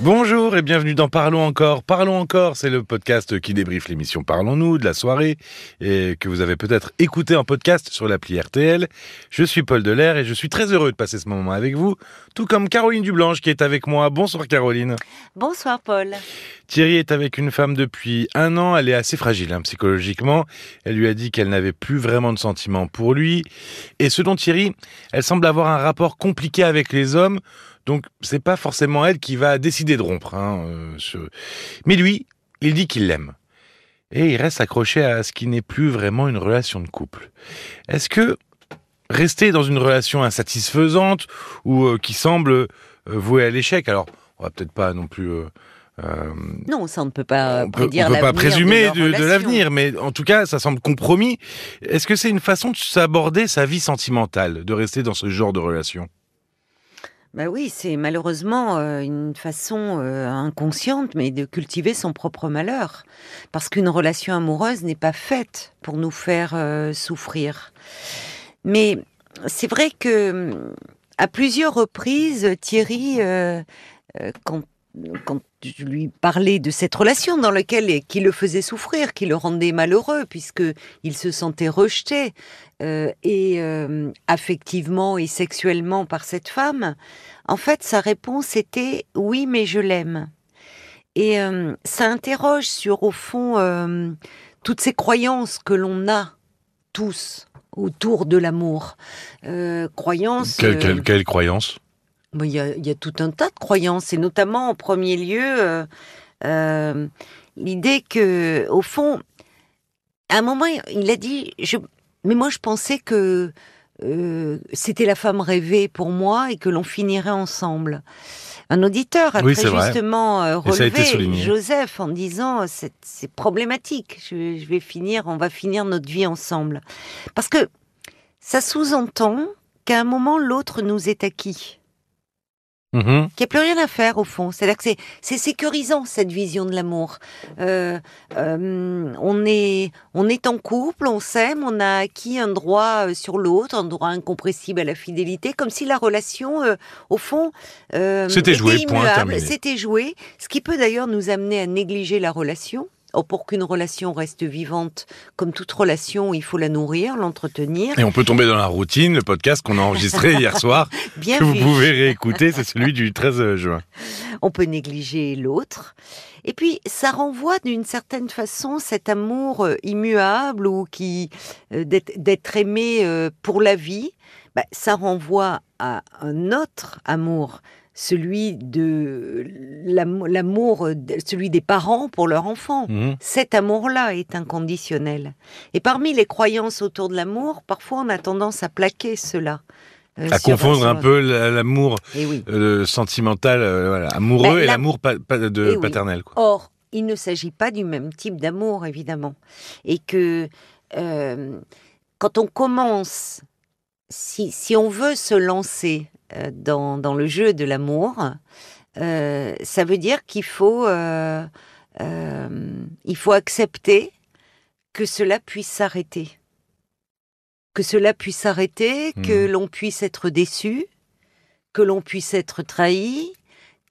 Bonjour et bienvenue dans Parlons encore. Parlons encore, c'est le podcast qui débriefe l'émission Parlons-nous de la soirée et que vous avez peut-être écouté en podcast sur l'appli RTL. Je suis Paul Delair et je suis très heureux de passer ce moment avec vous, tout comme Caroline Dublanche qui est avec moi. Bonsoir Caroline. Bonsoir Paul. Thierry est avec une femme depuis un an, elle est assez fragile hein, psychologiquement. Elle lui a dit qu'elle n'avait plus vraiment de sentiments pour lui. Et selon Thierry, elle semble avoir un rapport compliqué avec les hommes donc c'est pas forcément elle qui va décider de rompre. Hein, euh, Mais lui, il dit qu'il l'aime. Et il reste accroché à ce qui n'est plus vraiment une relation de couple. Est-ce que rester dans une relation insatisfaisante ou euh, qui semble euh, vouée à l'échec, alors on va peut-être pas non plus... non, ça on ne peut pas on peut, on peut pas présumer de, de l'avenir, mais en tout cas, ça semble compromis. Est-ce que c'est une façon de s'aborder sa vie sentimentale, de rester dans ce genre de relation? Bah oui, c'est malheureusement euh, une façon euh, inconsciente, mais de cultiver son propre malheur. Parce qu'une relation amoureuse n'est pas faite pour nous faire euh, souffrir. Mais c'est vrai que à plusieurs reprises, Thierry, quand quand je lui parlais de cette relation dans laquelle qui le faisait souffrir, qui le rendait malheureux puisque il se sentait rejeté euh, et euh, affectivement et sexuellement par cette femme, en fait sa réponse était oui mais je l'aime. Et euh, ça interroge sur au fond toutes ces croyances que l'on a tous autour de l'amour. croyances. Quelle, quelle croyance? Il y, a, tout un tas de croyances, et notamment en premier lieu euh, euh, l'idée que, au fond, à un moment, il a dit, je, mais moi je pensais que euh, c'était la femme rêvée pour moi et que l'on finirait ensemble. Un auditeur a très justement relevé Joseph en disant c'est problématique, je, je vais finir, on va finir notre vie ensemble, parce que ça sous-entend qu'à un moment l'autre nous est acquis. Mhm. Qu'il n'y a plus rien à faire au fond. C'est-à-dire que c'est sécurisant cette vision de l'amour. Euh, euh, on est on est en couple, on s'aime, on a acquis un droit euh, sur l'autre, un droit incompressible à la fidélité, comme si la relation, au fond, c'était joué, C'était joué, ce qui peut d'ailleurs nous amener à négliger la relation pour qu'une relation reste vivante, comme toute relation, il faut la nourrir, l'entretenir. Et on peut tomber dans la routine. Le podcast qu'on a enregistré hier soir, Bien que vous pouvez réécouter, c'est celui du 13 juin. On peut négliger l'autre. Et puis, ça renvoie d'une certaine façon cet amour euh, immuable ou qui euh, d'être aimé euh, pour la vie. Bah, ça renvoie à un autre amour celui de l'amour, celui des parents pour leur enfant. Mhm. Cet amour-là est inconditionnel. Et parmi les croyances autour de l'amour, parfois on a tendance à plaquer cela. Euh, à confondre un peu l'amour eh euh, sentimental, euh, amoureux, ben, et l'amour de paternel. Or, il ne s'agit pas du même type d'amour, évidemment. Et que quand on commence, si, si on veut se lancer euh, dans, le jeu de l'amour, euh, ça veut dire qu'il faut, euh, il faut accepter que cela puisse s'arrêter. Que cela puisse s'arrêter, que mmh. l'on puisse être déçu, que l'on puisse être trahi,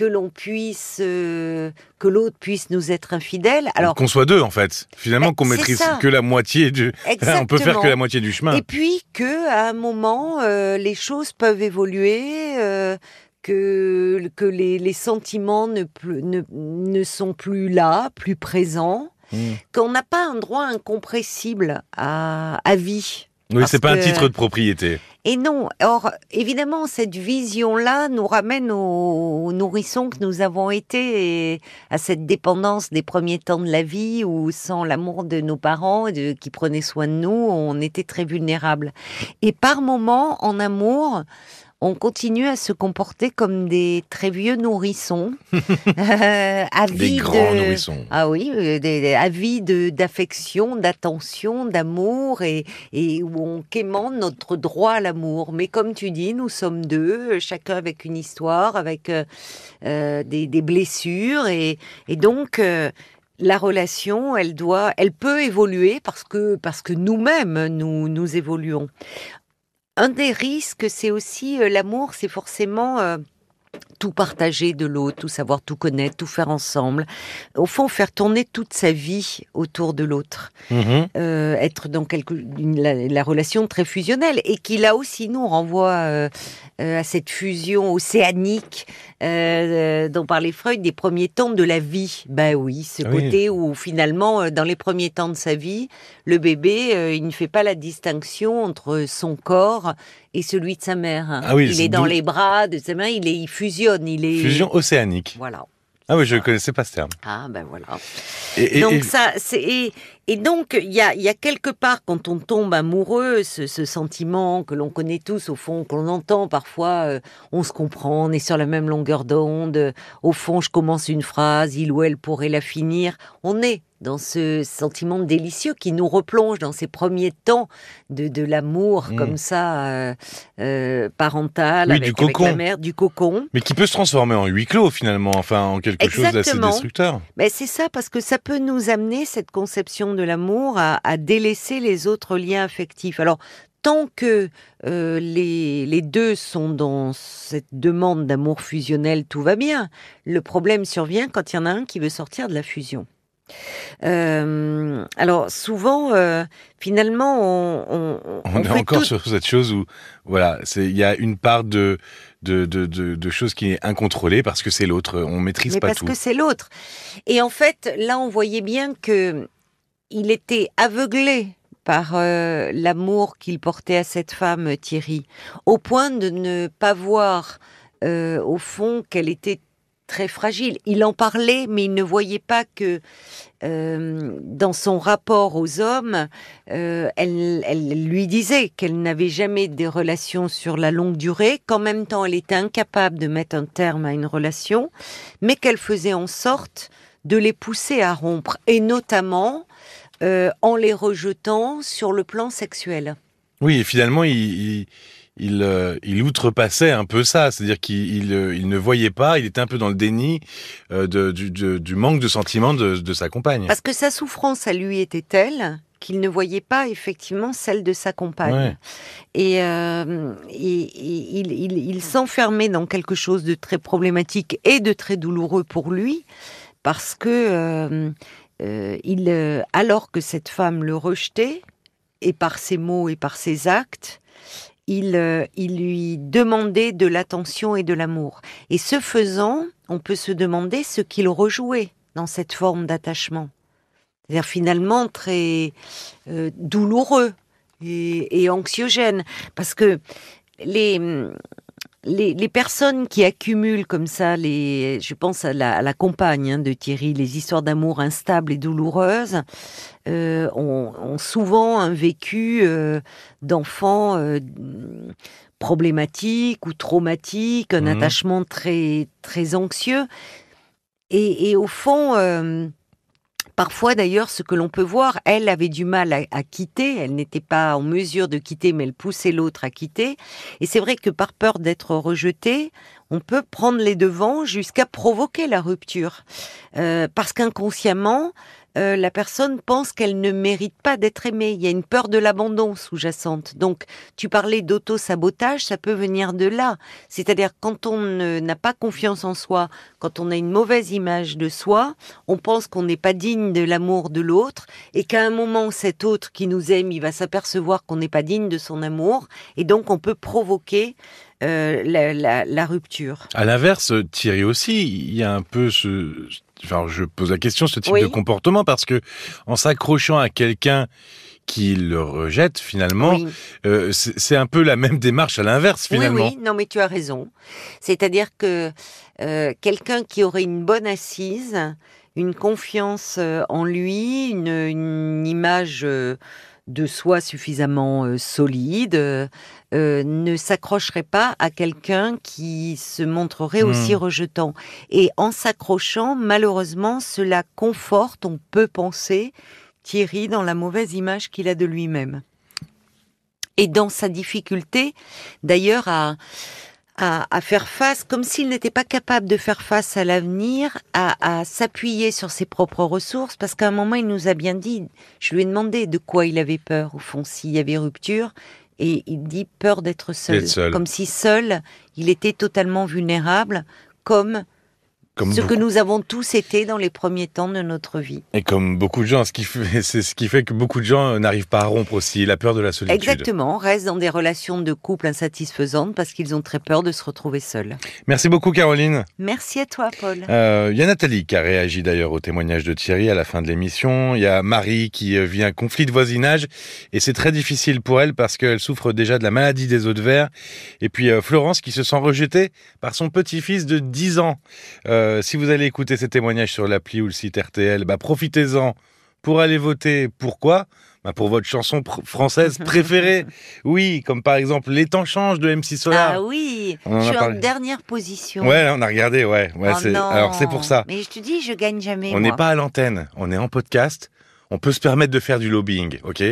que l'on puisse, euh, que l'autre puisse nous être infidèle. Alors qu'on soit deux en fait. Finalement, ben, qu'on maîtrise que la moitié du. On peut faire que la moitié du chemin. Et puis que à un moment, euh, les choses peuvent évoluer. Euh, que, que les, sentiments ne, ne, ne, sont plus là, plus présents, hmm. qu'on n'a pas un droit incompressible à, à vie. Oui, c'est pas un titre de propriété. Et non. Or, évidemment, cette vision-là nous ramène aux nourrissons que nous avons été et à cette dépendance des premiers temps de la vie où, sans l'amour de nos parents de, qui prenaient soin de nous, on était très vulnérables. Et par moments, en amour, on continue à se comporter comme des très vieux nourrissons, euh, des grands nourrissons. Ah oui, euh, des, d'affection, d'attention, d'amour et, et où on quémande notre droit à l'amour. Mais comme tu dis, nous sommes deux, chacun avec une histoire, avec euh, des, des, blessures et, et donc la relation, elle doit, elle peut évoluer parce que parce que nous-mêmes nous nous évoluons un des risques, c'est aussi euh, l'amour, c'est forcément euh, tout partager de l'autre, tout savoir, tout connaître, tout faire ensemble. Au fond, faire tourner toute sa vie autour de l'autre. Mhm. Euh, être dans quelque, une- la, la relation très fusionnelle et qui là aussi nous renvoie euh, euh, à cette fusion océanique dont parlait Freud des premiers temps de la vie. Ben oui, ce Oui. côté où finalement dans les premiers temps de sa vie, le bébé il ne fait pas la distinction entre son corps et celui de sa mère. Ah oui, il est dans les bras de sa mère, il est il fusionne, il est Fusion océanique. Voilà. Ah oui, je ne connaissais pas ce terme. Ah ben voilà. Et, et- Donc et- ça, c'est et, donc il y a, y a quelque part quand on tombe amoureux, ce, ce sentiment que l'on connaît tous au fond, qu'on entend parfois, euh, on se comprend, on est sur la même longueur d'onde. euh, Au fond, je commence une phrase, il ou elle pourrait la finir. On est dans ce sentiment délicieux qui nous replonge dans ces premiers temps de, de l'amour Mm. comme ça euh, euh, parental Oui, avec, du avec cocon. la mère, du cocon. mais qui peut se transformer en huis clos finalement, enfin en quelque chose d'assez destructeur. Ben c'est ça, parce que ça peut nous amener, cette conception de l'amour, à, à délaisser les autres liens affectifs. Alors, tant que euh, les, les deux sont dans cette demande d'amour fusionnel, tout va bien. Le problème survient quand il y en a un qui veut sortir de la fusion. Euh, alors, souvent, euh, finalement, on, on, On, on est encore tout- sur cette chose où voilà, c'est il y a une part de de, de, de, de choses qui est incontrôlée parce que c'est l'autre, on maîtrise mais pas parce tout. que c'est l'autre. Et en fait, là, on voyait bien que il était aveuglé par euh, l'amour qu'il portait à cette femme, Thierry, au point de ne pas voir, au fond, qu'elle était très fragile. Il en parlait, mais il ne voyait pas que euh, dans son rapport aux hommes, euh, elle, lui disait qu'elle n'avait jamais des relations sur la longue durée, qu'en même temps elle était incapable de mettre un terme à une relation, mais qu'elle faisait en sorte de les pousser à rompre, et notamment euh, en les rejetant sur le plan sexuel. Oui, et finalement, il, il, euh, il outrepassait un peu ça, c'est-à-dire qu'il il, euh, il ne voyait pas, il était un peu dans le déni euh, de, du, de- du manque de sentiments de, de sa compagne. Parce que sa souffrance à lui était telle qu'il ne voyait pas effectivement celle de sa compagne. Ouais. Et, euh, et- et il, il- il s'enfermait dans quelque chose de très problématique et de très douloureux pour lui, parce que euh, euh, il, euh, alors que cette femme le rejetait, et par ses mots et par ses actes, il, euh, il lui demandait de l'attention et de l'amour. Et ce faisant, on peut se demander ce qu'il rejouait dans cette forme d'attachement. C'est-à-dire finalement très euh, douloureux et, et anxiogène. Parce que les, les, les personnes qui accumulent comme ça, les, je pense à la, à la compagne hein, de Thierry, les histoires d'amour instables et douloureuses, euh, ont, ont souvent un vécu euh, d'enfants euh, problématiques ou traumatiques, un Mhm. attachement très, très anxieux. Et, et au fond, euh, Parfois, d'ailleurs, ce que l'on peut voir, elle avait du mal à, quitter. Elle n'était pas en mesure de quitter, mais elle poussait l'autre à quitter. Et c'est vrai que par peur d'être rejetée, on peut prendre les devants jusqu'à provoquer la rupture. Euh, parce qu'inconsciemment, euh, la personne pense qu'elle ne mérite pas d'être aimée. Il y a une peur de l'abandon sous-jacente. Donc, tu parlais d'auto-sabotage, ça peut venir de là. C'est-à-dire, quand on n'a pas confiance en soi, quand on a une mauvaise image de soi, on pense qu'on n'est pas digne de l'amour de l'autre et qu'à un moment, cet autre qui nous aime, il va s'apercevoir qu'on n'est pas digne de son amour et donc on peut provoquer euh, la, la- la rupture. À l'inverse, Thierry aussi, il y a un peu ce. Enfin, je pose la question, ce type Oui. de comportement, parce que en s'accrochant à quelqu'un qui le rejette, finalement, Oui. euh, c'est un peu la même démarche à l'inverse, finalement. Oui, oui, non, mais tu as raison. C'est-à-dire que euh, quelqu'un qui aurait une bonne assise, une confiance en lui, une, une image de soi suffisamment euh, solide, euh, euh, ne s'accrocherait pas à quelqu'un qui se montrerait Hmm. aussi rejetant. Et en s'accrochant, malheureusement, cela conforte, on peut penser, Thierry dans la mauvaise image qu'il a de lui-même. Et dans sa difficulté, d'ailleurs, à, à, à faire face, comme s'il n'était pas capable de faire face à l'avenir, à, à s'appuyer sur ses propres ressources, parce qu'à un moment, il nous a bien dit, je lui ai demandé de quoi il avait peur, au fond, s'il y avait rupture, et il dit peur d'être seul, D'être seul. comme si seul, il était totalement vulnérable, comme, Comme ce que nous avons tous été dans les premiers temps de notre vie. Et comme beaucoup de gens, ce qui fait, c'est ce qui fait que beaucoup de gens n'arrivent pas à rompre aussi, la peur de la solitude. Exactement, restent dans des relations de couple insatisfaisantes parce qu'ils ont très peur de se retrouver seuls. Merci beaucoup Caroline. Merci à toi, Paul. Euh, Il y a Nathalie qui a réagi d'ailleurs au témoignage de Thierry à la fin de l'émission. Il y a Marie qui euh, vit un conflit de voisinage et c'est très difficile pour elle parce qu'elle souffre déjà de la maladie des os de verre. Et puis euh, Florence qui se sent rejetée par son petit-fils de 10 ans. Euh, si vous allez écouter ces témoignages sur l'appli ou le site RTL, bah, profitez-en pour aller voter. Pourquoi? Bah, Pour votre chanson pr- française préférée. Oui, comme par exemple Les temps changent de MC Solar. Ah oui, je suis en dernière position. Ouais, on a regardé, ouais. ouais Oh. Alors c'est pour ça. Mais je te dis, je gagne jamais. On n'est pas à l'antenne, on est en podcast. On peut se permettre de faire du lobbying, ok?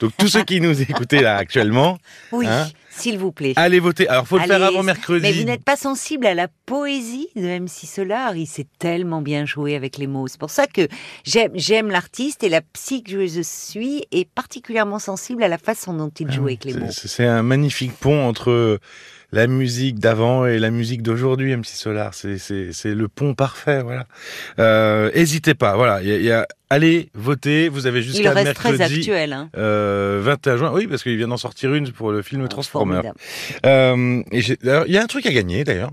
Donc tous ceux qui nous écoutez là actuellement, Oui, Hein s'il vous plaît. allez voter. Alors faut le faire avant mercredi. Mais vous n'êtes pas sensible à la poésie de MC Solar. Il sait tellement bien jouer avec les mots. C'est pour ça que j'aime, j'aime l'artiste et la psy que je suis est particulièrement sensible à la façon dont il joue avec les mots. Ah C'est un magnifique pont entre la musique d'avant et la musique d'aujourd'hui, MC Solar. C'est- C'est c'est le pont parfait, voilà. Euh, Hésitez pas, voilà. Il y a- il y a- allez voter. Vous avez Il jusqu'à reste très mercredi. actuel. Hein. Euh, 21 juin, oui, parce qu'il vient d'en sortir une pour le film Transformer. Euh, et il y a un truc à gagner d'ailleurs.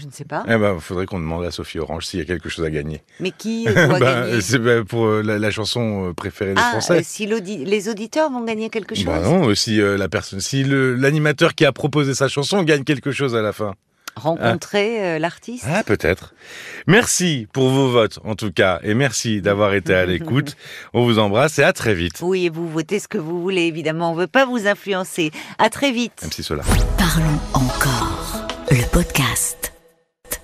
Je ne sais pas. Eh ben, faudrait qu'on demande à Sophie Orange s'il y a quelque chose à gagner. Mais qui doit Ben, gagner? c'est ben, pour euh, la, la chanson euh, préférée des Ah, Français. euh, si les auditeurs vont gagner quelque chose Bah non, si euh, la personne, si l'animateur qui a proposé sa chanson gagne quelque chose à la fin. Rencontrer euh, l'artiste Ah, peut-être. Merci pour vos votes, en tout cas, et merci d'avoir été à l'écoute. On vous embrasse et à très vite. Oui, et vous votez ce que vous voulez, évidemment. On ne veut pas vous influencer. À très vite. Même si cela. Parlons encore. Le podcast.